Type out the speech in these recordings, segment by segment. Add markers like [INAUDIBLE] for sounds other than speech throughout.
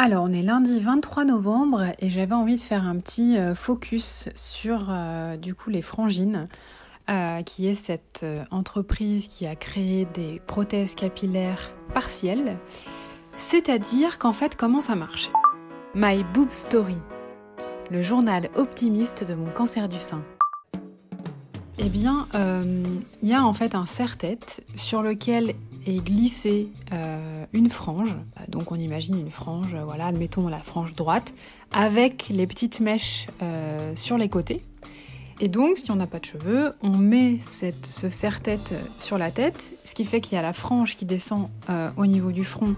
Alors, on est lundi 23 novembre et j'avais envie de faire un petit euh, focus sur euh, du coup les frangines, euh, qui est cette entreprise qui a créé des prothèses capillaires partielles. C'est-à-dire qu'en fait, comment ça marche? My Boob Story, le journal optimiste de mon cancer du sein. Eh bien, il y a en fait un serre-tête sur lequel est glissée euh, une frange. Donc on imagine une frange, euh, voilà, admettons la frange droite, avec les petites mèches euh, sur les côtés. Et donc, si on n'a pas de cheveux, on met cette, ce serre-tête sur la tête, ce qui fait qu'il y a la frange qui descend au niveau du front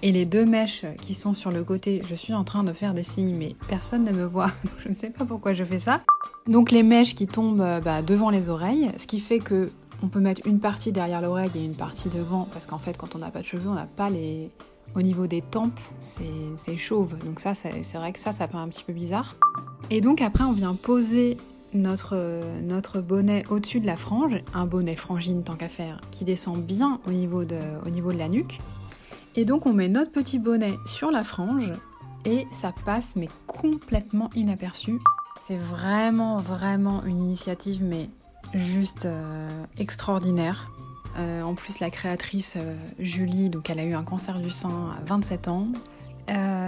et les deux mèches qui sont sur le côté. Je suis en train de faire des signes, mais personne ne me voit, [LAUGHS] donc je ne sais pas pourquoi je fais ça. Donc les mèches qui tombent bah, devant les oreilles, ce qui fait que on peut mettre une partie derrière l'oreille et une partie devant, parce qu'en fait, quand on n'a pas de cheveux, on n'a pas les. Au niveau des tempes, c'est chauve. Donc, ça, c'est vrai que ça, ça paraît un petit peu bizarre. Et donc, après, on vient poser notre, notre bonnet au-dessus de la frange, un bonnet frangine tant qu'à faire, qui descend bien au niveau, de, au niveau de la nuque. Et donc, on met notre petit bonnet sur la frange et ça passe, mais complètement inaperçu. C'est vraiment, vraiment une initiative, mais juste euh, extraordinaire. Euh, en plus, la créatrice euh, Julie, donc elle a eu un cancer du sein à 27 ans.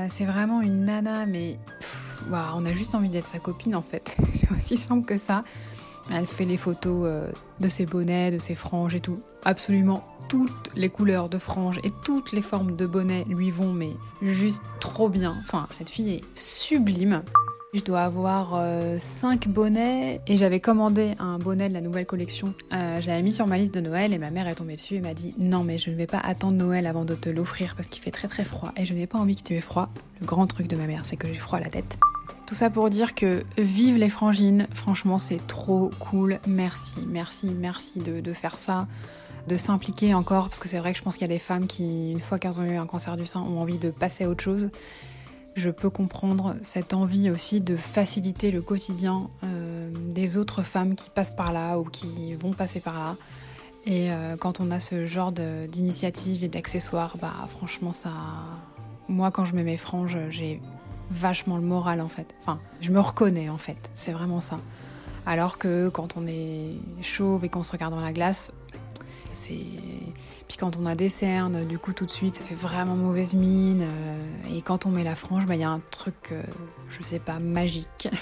c'est vraiment une nana, mais on a juste envie d'être sa copine en fait. [LAUGHS] c'est aussi simple que ça. Elle fait les photos de ses bonnets, de ses franges et tout. Absolument toutes les couleurs de franges et toutes les formes de bonnets lui vont, mais juste trop bien. Enfin, cette fille est sublime. Je dois avoir 5 euh, bonnets et j'avais commandé un bonnet de la nouvelle collection. Euh, je l'avais mis sur ma liste de Noël et ma mère est tombée dessus et m'a dit non mais je ne vais pas attendre Noël avant de te l'offrir parce qu'il fait très très froid et je n'ai pas envie que tu aies froid. Le grand truc de ma mère c'est que j'ai froid à la tête. Tout ça pour dire que vive les frangines, franchement c'est trop cool, merci, merci, merci de, de faire ça de s'impliquer encore, parce que c'est vrai que je pense qu'il y a des femmes qui, une fois qu'elles ont eu un cancer du sein, ont envie de passer à autre chose je peux comprendre cette envie aussi de faciliter le quotidien euh, des autres femmes qui passent par là ou qui vont passer par là. Et euh, quand on a ce genre d'initiative et d'accessoires, bah franchement ça, moi quand je mets mes franges, j'ai vachement le moral en fait. Enfin, je me reconnais en fait, c'est vraiment ça. Alors que quand on est chauve et qu'on se regarde dans la glace, c'est puis quand on a des cernes, du coup tout de suite ça fait vraiment mauvaise mine. Euh, et quand on met la frange, bah, il y a un truc, euh, je sais pas, magique. [LAUGHS]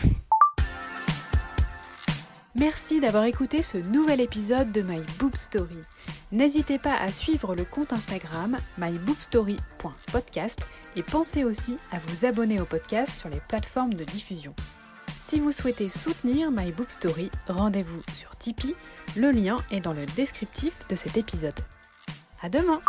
Merci d'avoir écouté ce nouvel épisode de My Boob Story. N'hésitez pas à suivre le compte Instagram myboobstory.podcast et pensez aussi à vous abonner au podcast sur les plateformes de diffusion. Si vous souhaitez soutenir My Boob Story, rendez-vous sur Tipeee, le lien est dans le descriptif de cet épisode. À demain